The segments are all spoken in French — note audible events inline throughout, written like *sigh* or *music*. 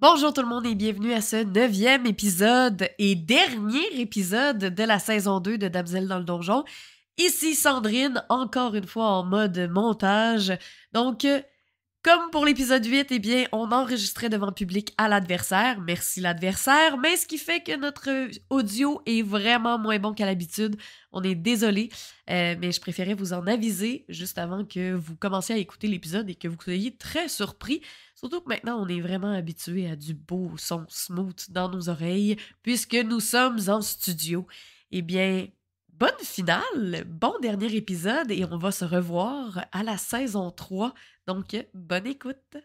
Bonjour tout le monde et bienvenue à ce neuvième épisode et dernier épisode de la saison 2 de Damsel dans le donjon. Ici Sandrine, encore une fois en mode montage. Donc, euh, comme pour l'épisode 8, eh bien, on enregistrait devant public à l'adversaire. Merci l'adversaire. Mais ce qui fait que notre audio est vraiment moins bon qu'à l'habitude. On est désolé, euh, mais je préférais vous en aviser juste avant que vous commenciez à écouter l'épisode et que vous soyez très surpris. Surtout que maintenant, on est vraiment habitué à du beau son smooth dans nos oreilles puisque nous sommes en studio. Eh bien, bonne finale, bon dernier épisode et on va se revoir à la saison 3. Donc, bonne écoute.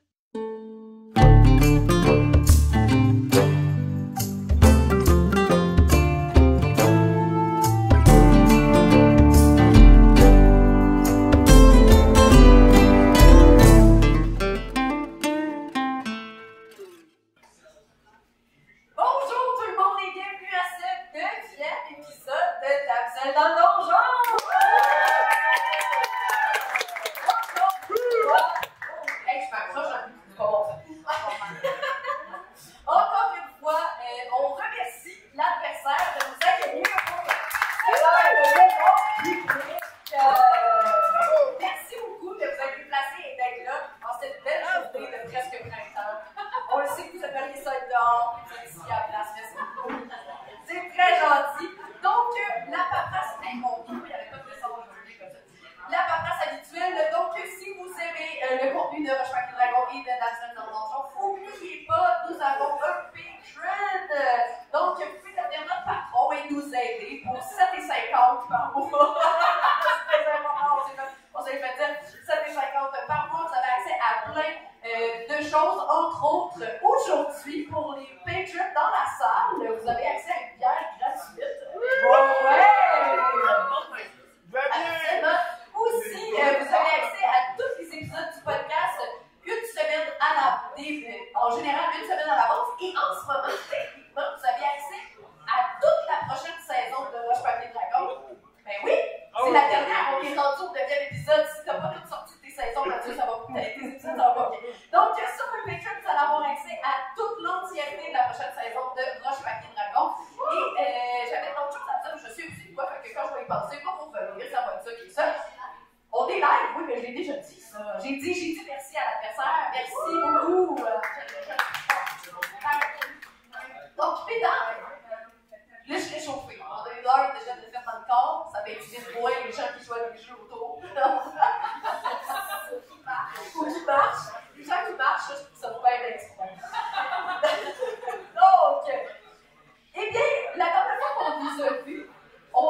C'est très gentil.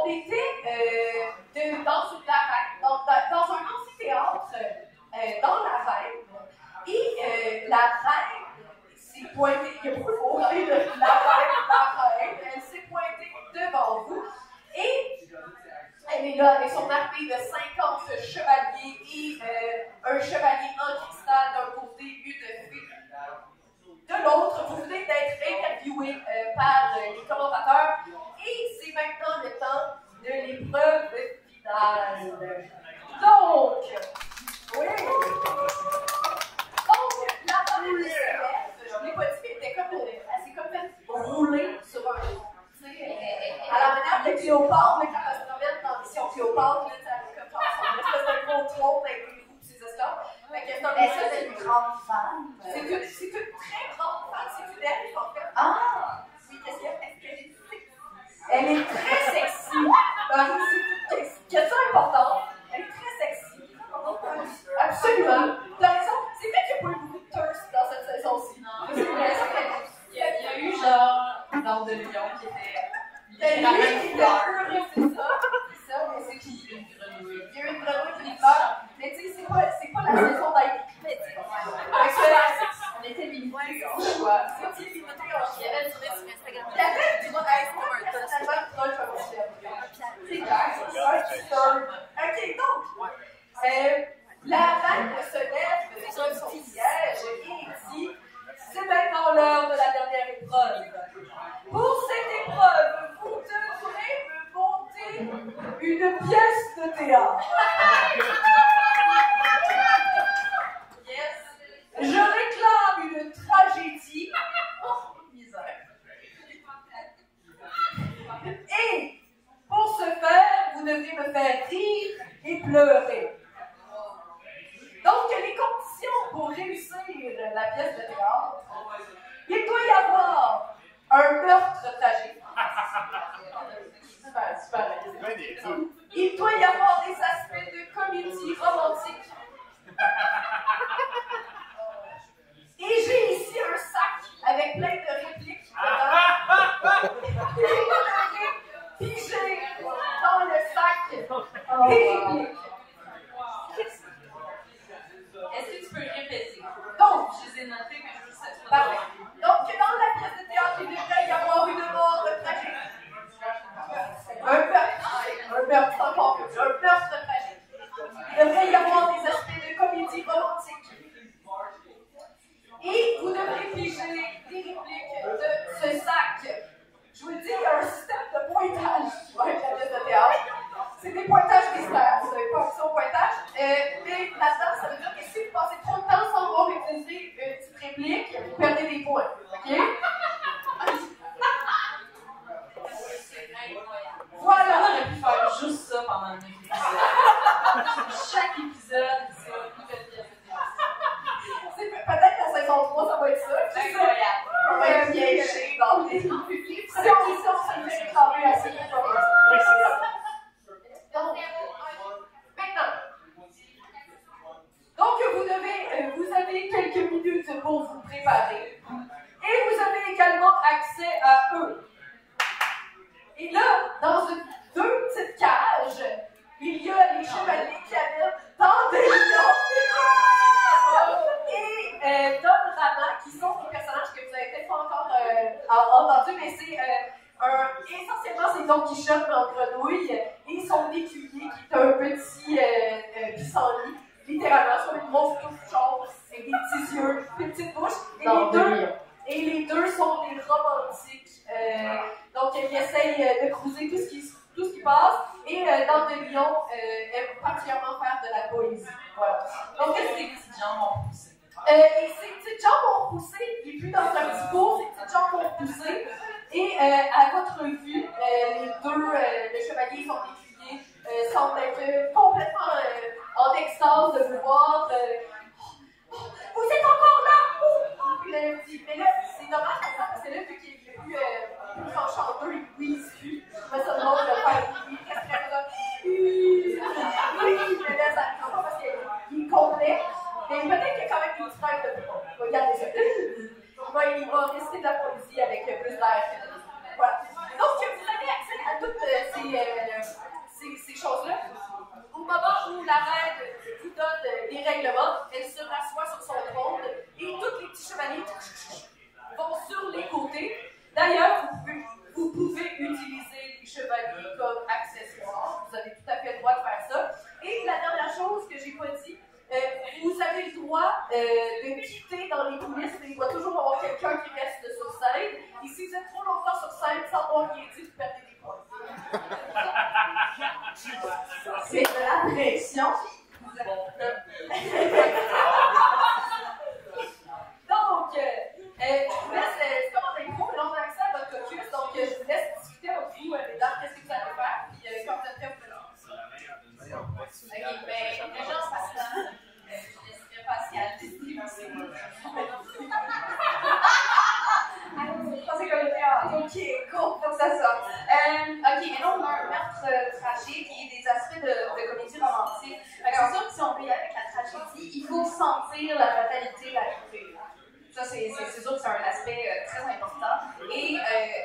on était euh, dans, la, dans, dans, un amphithéâtre euh, dans la reine. Et euh, la reine s'est pointée, il y a la reine, la elle s'est pointée devant vous. Et elle est là avec son armée de 50 chevaliers et euh, un chevalier. de pouvoir. Euh, oh, oh, oh, oh, vous êtes encore là! Mais là, c'est dommage parce que là, vu qu'il plus, euh, sentir la fatalité, la courir. Ça, c'est sûr que c'est un aspect euh, très important. Et euh,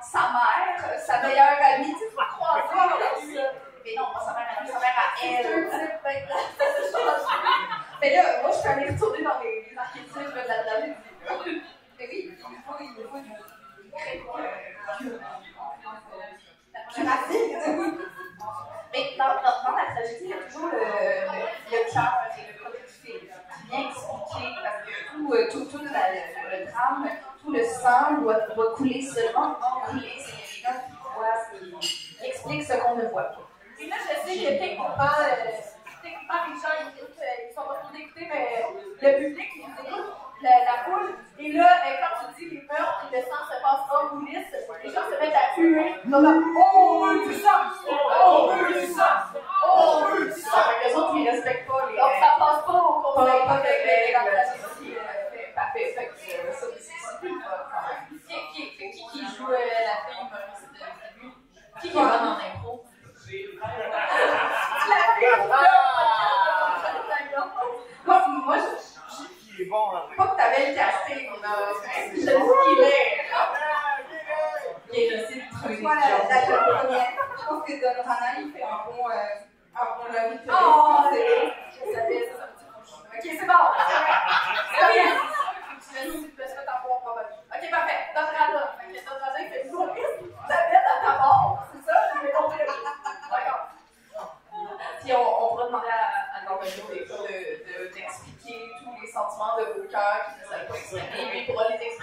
sa mère, sa meilleure amie, tu. Mais non, pas sa mère à lui, sa mère à elle. *laughs* Mais là, moi, je suis allée retourner dans seulement en anglais.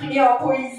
定要亏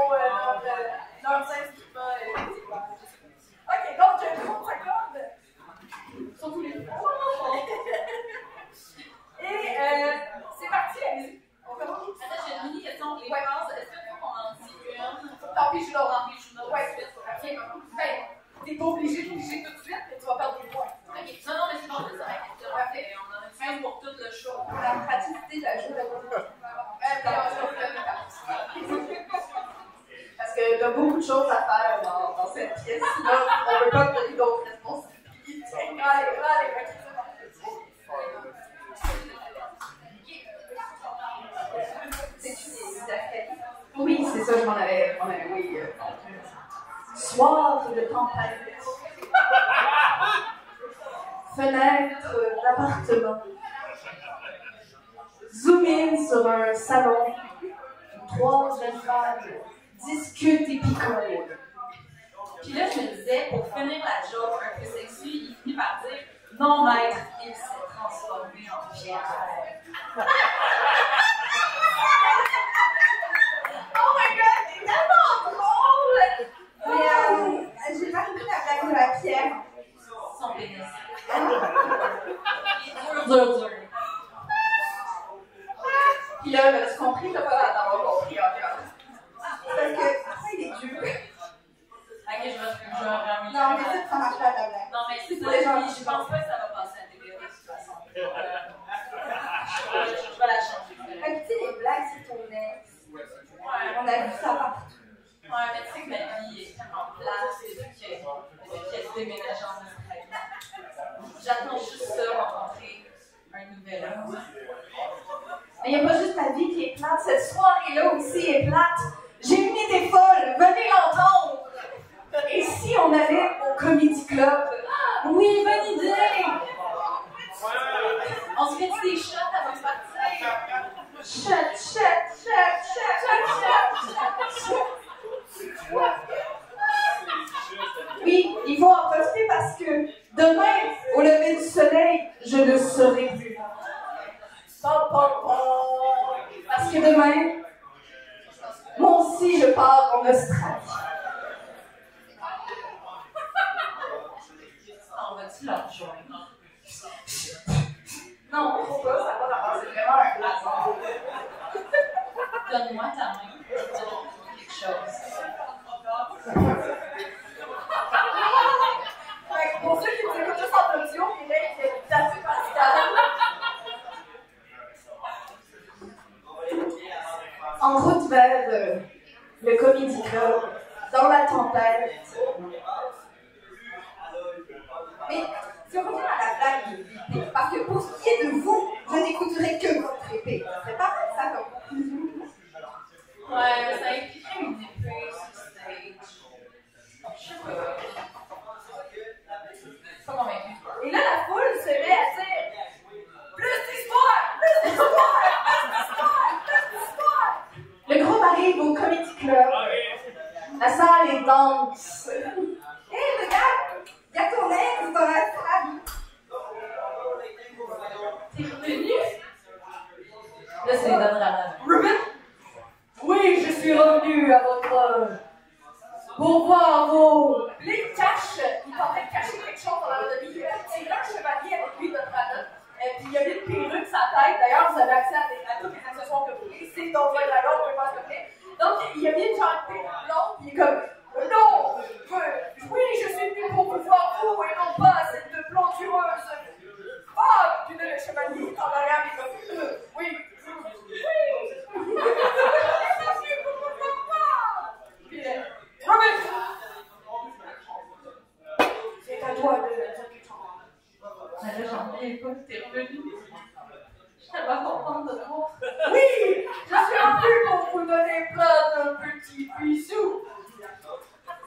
look, bien pas que t'es revenu. Je tellement contente de moi. Oui! Je suis revenue pour vous donner plein de petits bisous.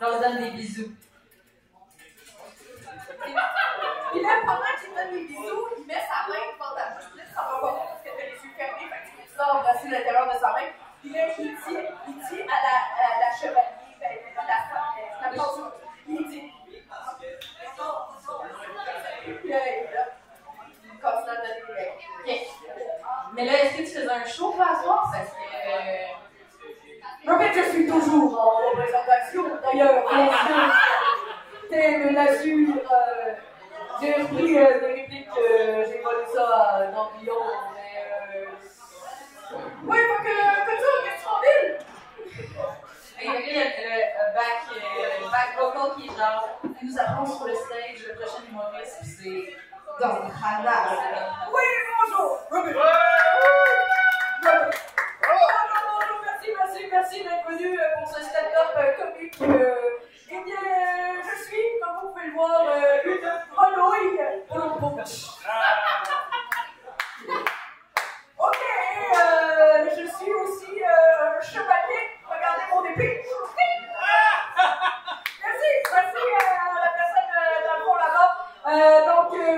Je leur donne des bisous.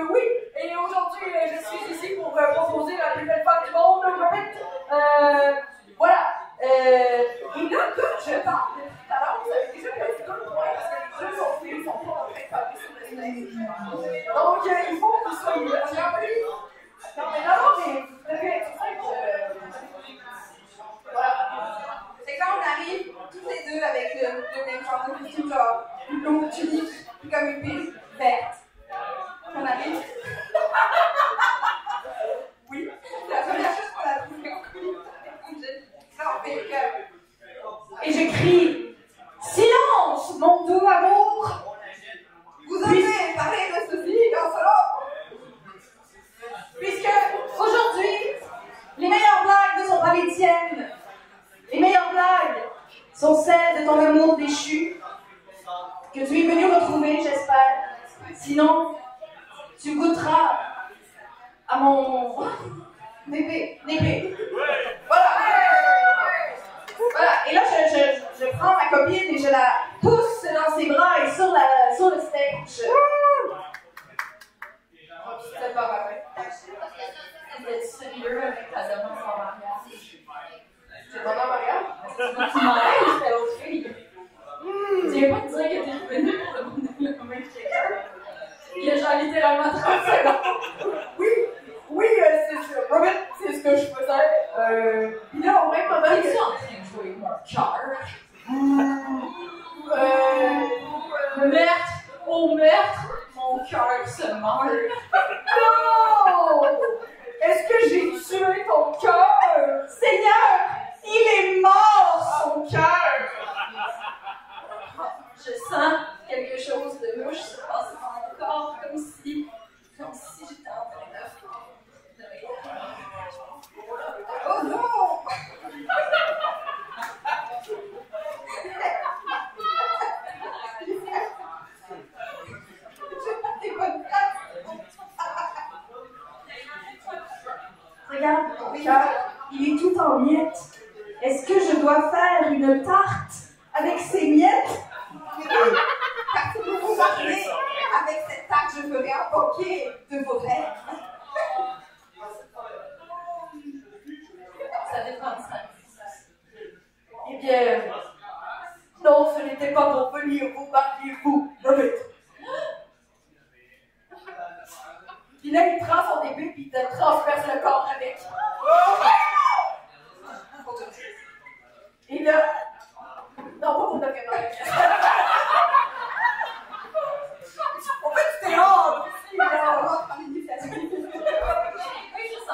oui, et aujourd'hui, euh, je suis ici pour euh, proposer la plus belle femme du monde, Muppet.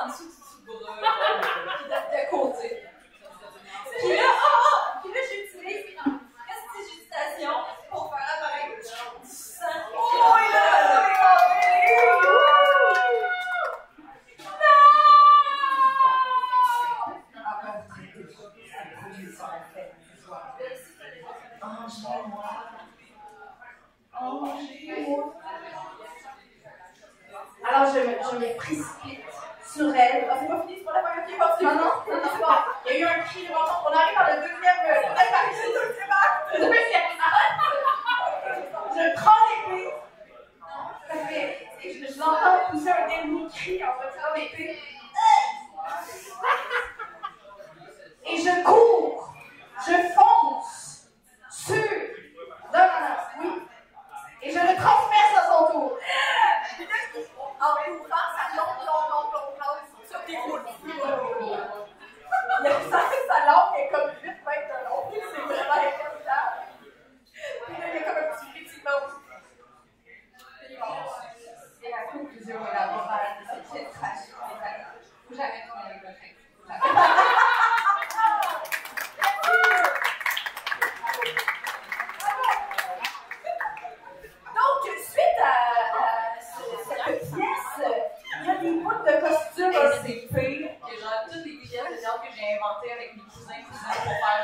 En dessous du tout bras, qui date de côté. Puis là, ah, ah, puis là, j'utilise une prestidigitation pour faire apparaître du sang. Oh, il a Alors je me, je me précipite sur elle. Ah, c'est pas fini, c'est pas la première qui est partie. Non, non, non, non, non. Il y a eu un cri de mort. On arrive dans le deuxième. euh, On arrive dans le deuxième acte. Le deuxième acte. Je prends l'épée. Ça fait. et Je, je l'entends pousser un dernier cri en retirant l'épée. Et je cours. Je fonce sur. Non, non, non, oui. Et je le transperce à son tour. En ouvrant sa longue, longue, longue, longue langue sur tes roues. Il a ça, sa langue est comme 8 mètres de long. C'est vraiment incroyable. Puis là, il y a comme un petit frétillement aussi. Et la conclusion est la morale de cette pièce tragique. Faut jamais tourner avec le fait. Donc, suite à, à ce- cette pièce, il y a des bouts de costumes. Et c'est pire que genre toutes les pièces de avec mes cousins pour faire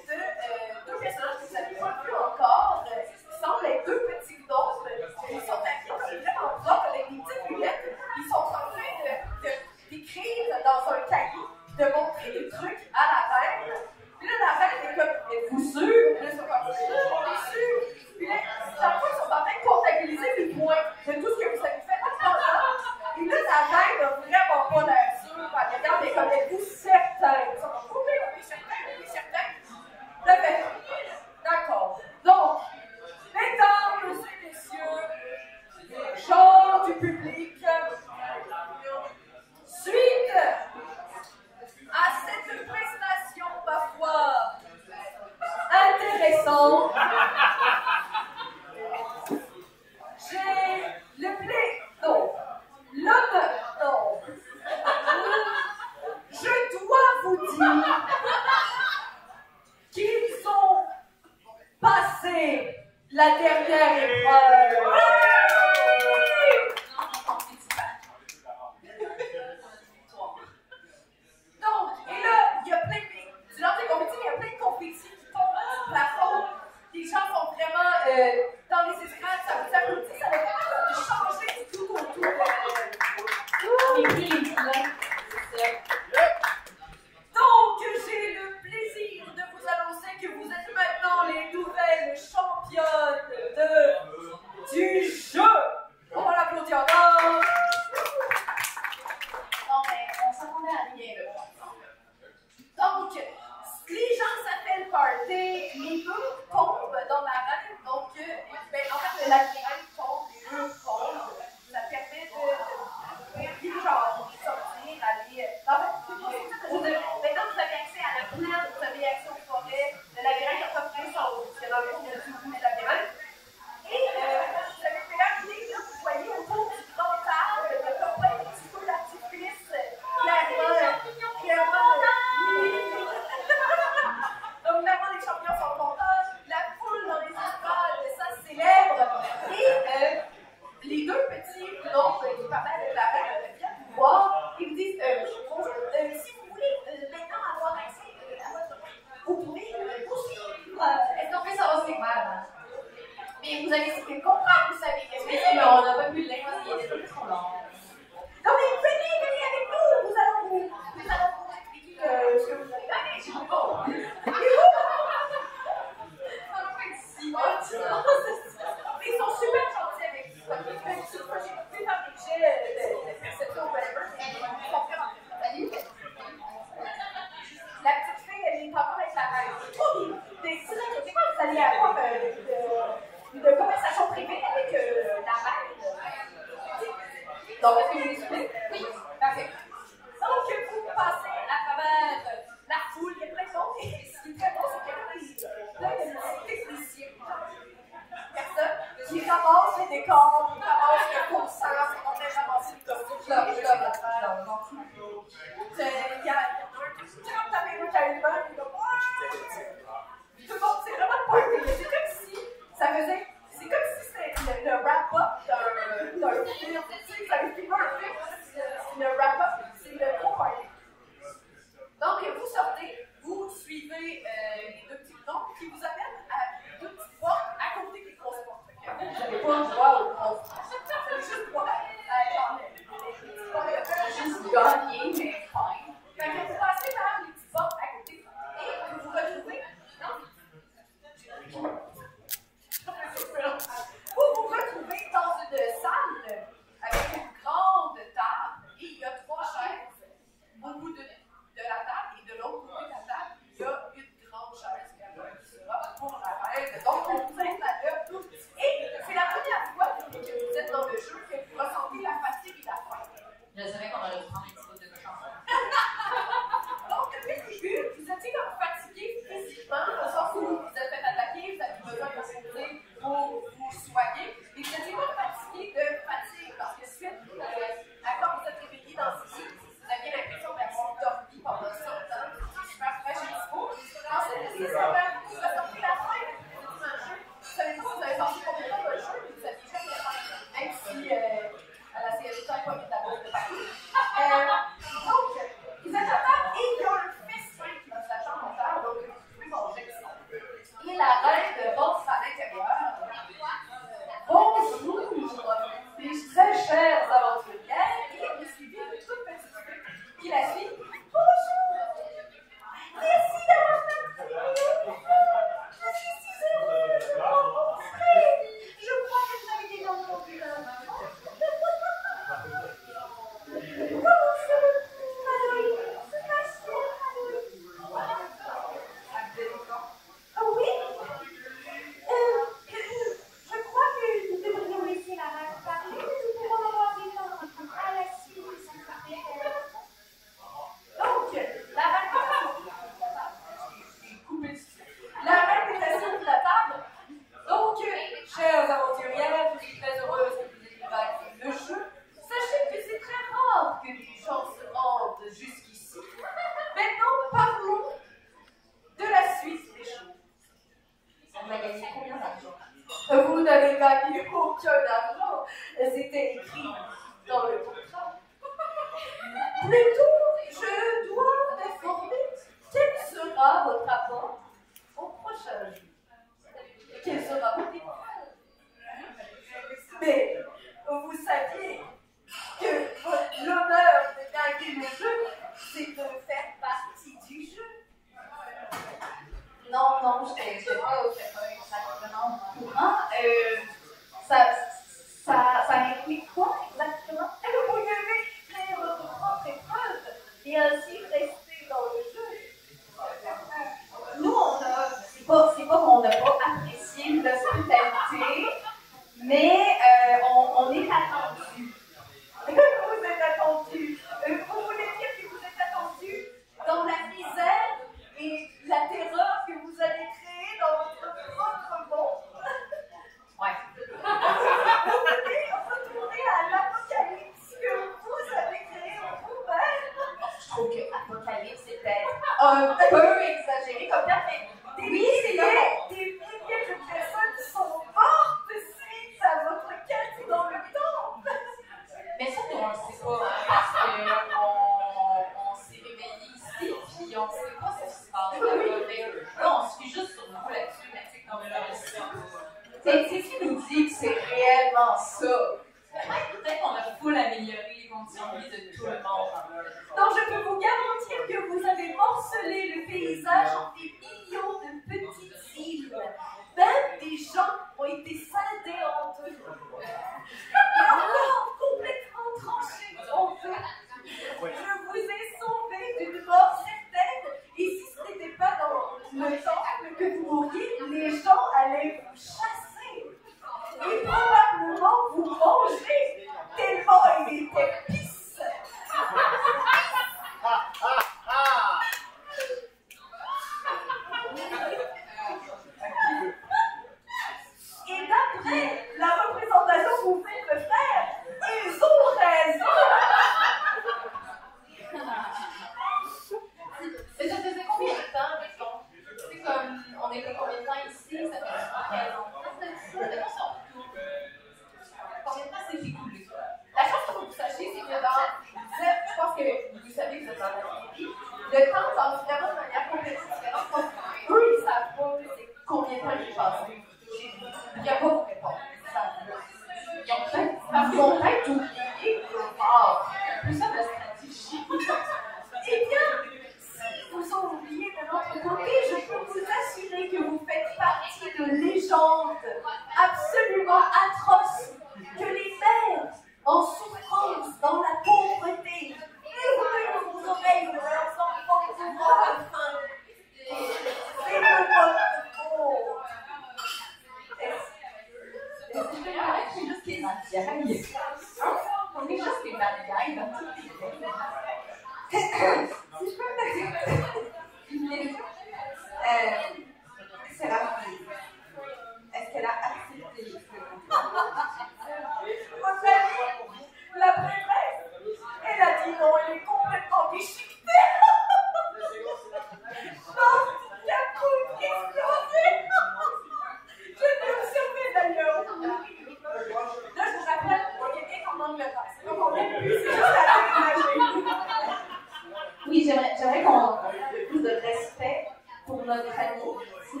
pour notre famille, s'il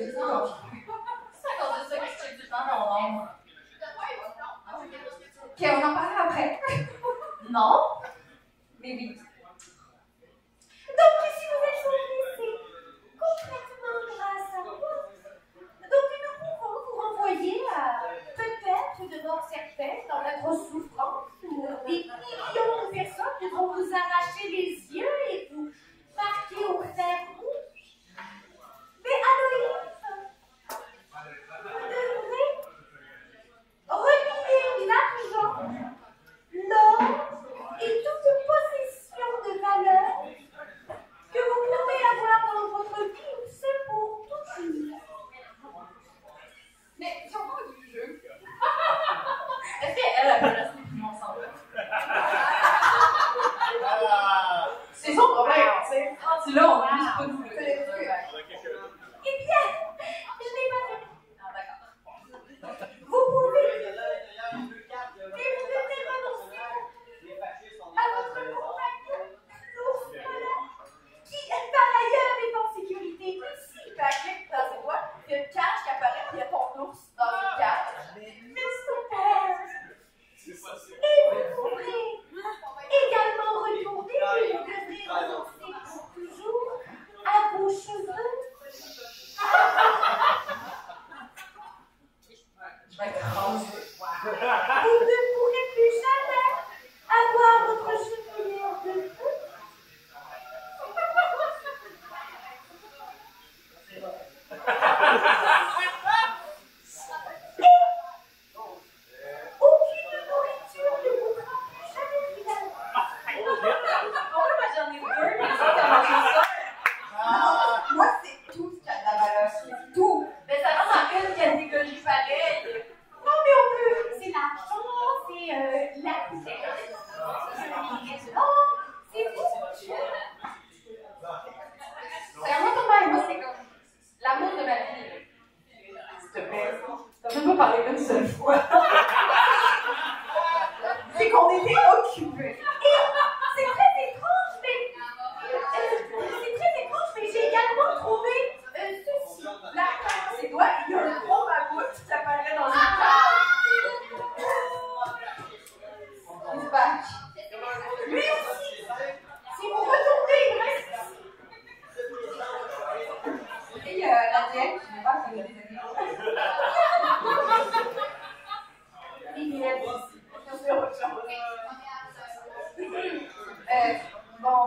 There's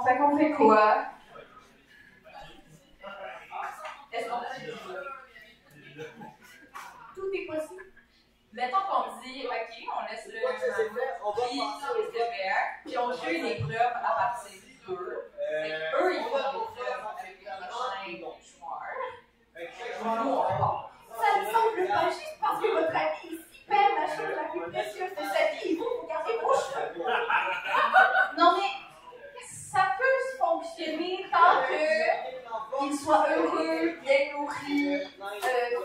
Fait qu'on fait quoi? Est-ce qu'on Tout est possible. Mettons qu'on dit, OK, on laisse le. On puis on joue une épreuve que tant qu'ils soient heureux, bien nourris, euh,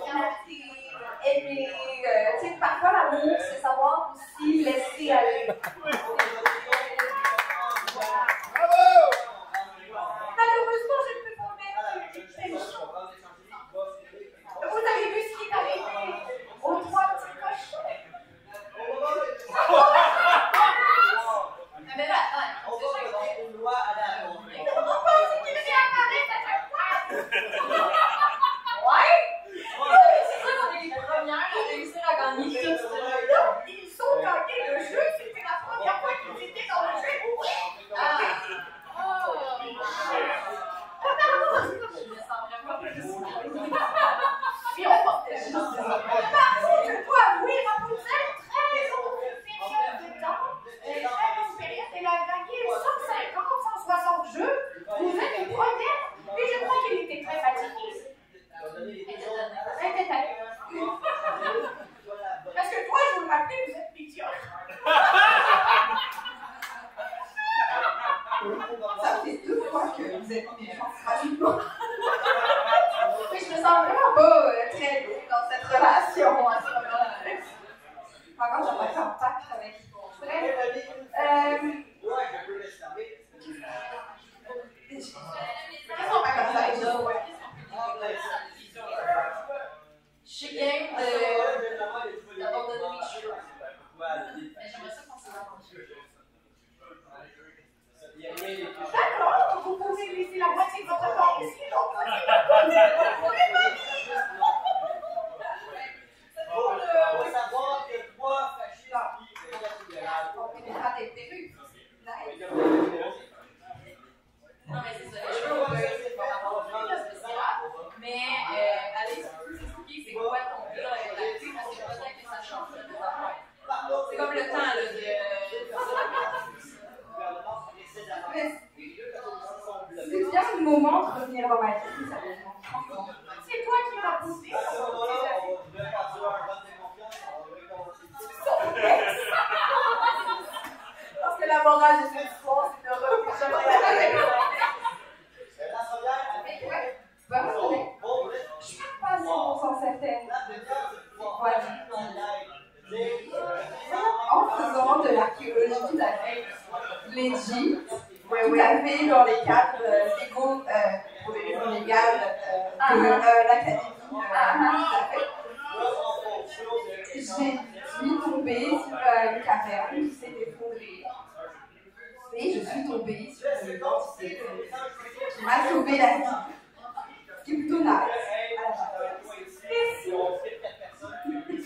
ensuite obéit sur le qui sauvé la vie. Ce qui est plutôt nice.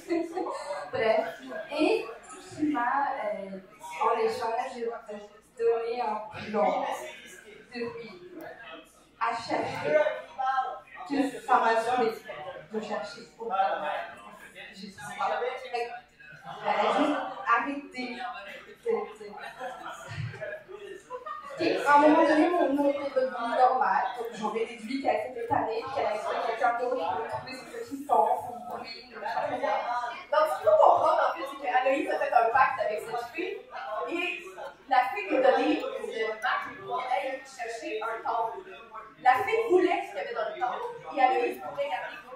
*laughs* Bref. Et qui m'a, euh, en échange, donné un plan de lui à chercher. Que ça m'a sauvé de chercher pour Jésus. Cette à un moment donné, mon nom est devenu normal, donc j'en ai déduit qu'elle s'est préparée, qu'elle a trouvé quelqu'un d'autre pour trouver ses résistances, son problème, etc. Donc, ce qu'on faut comprendre, en fait, c'est qu'Anaïs a fait un pacte avec cette fille, et la fille lui donnait une marque pour qu'elle chercher un temple. La fille voulait ce qu'il y avait dans le temple, et Aloïse pouvait garder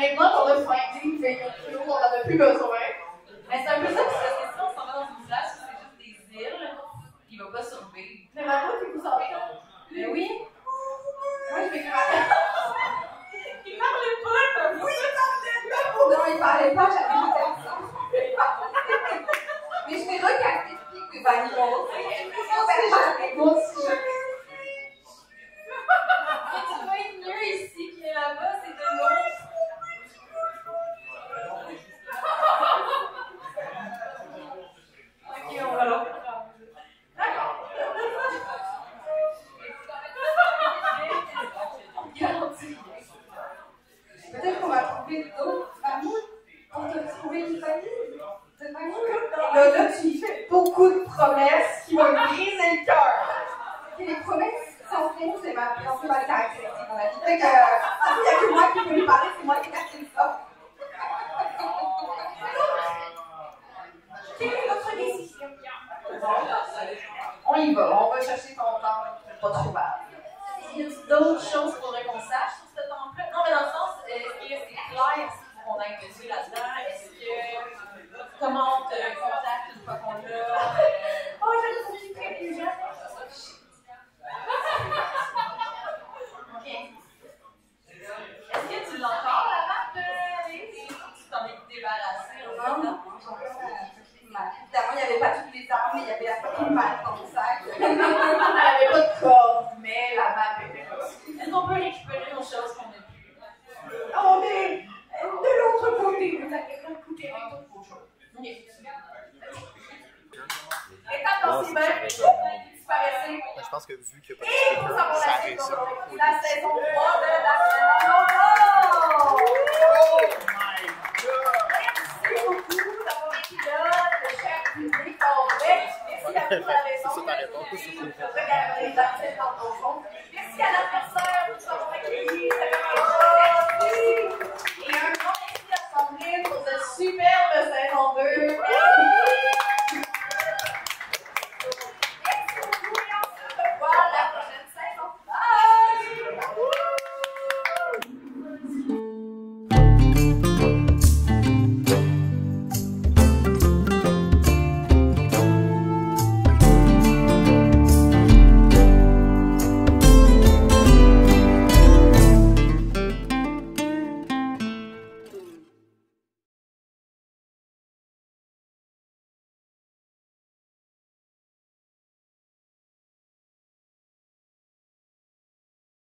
They look always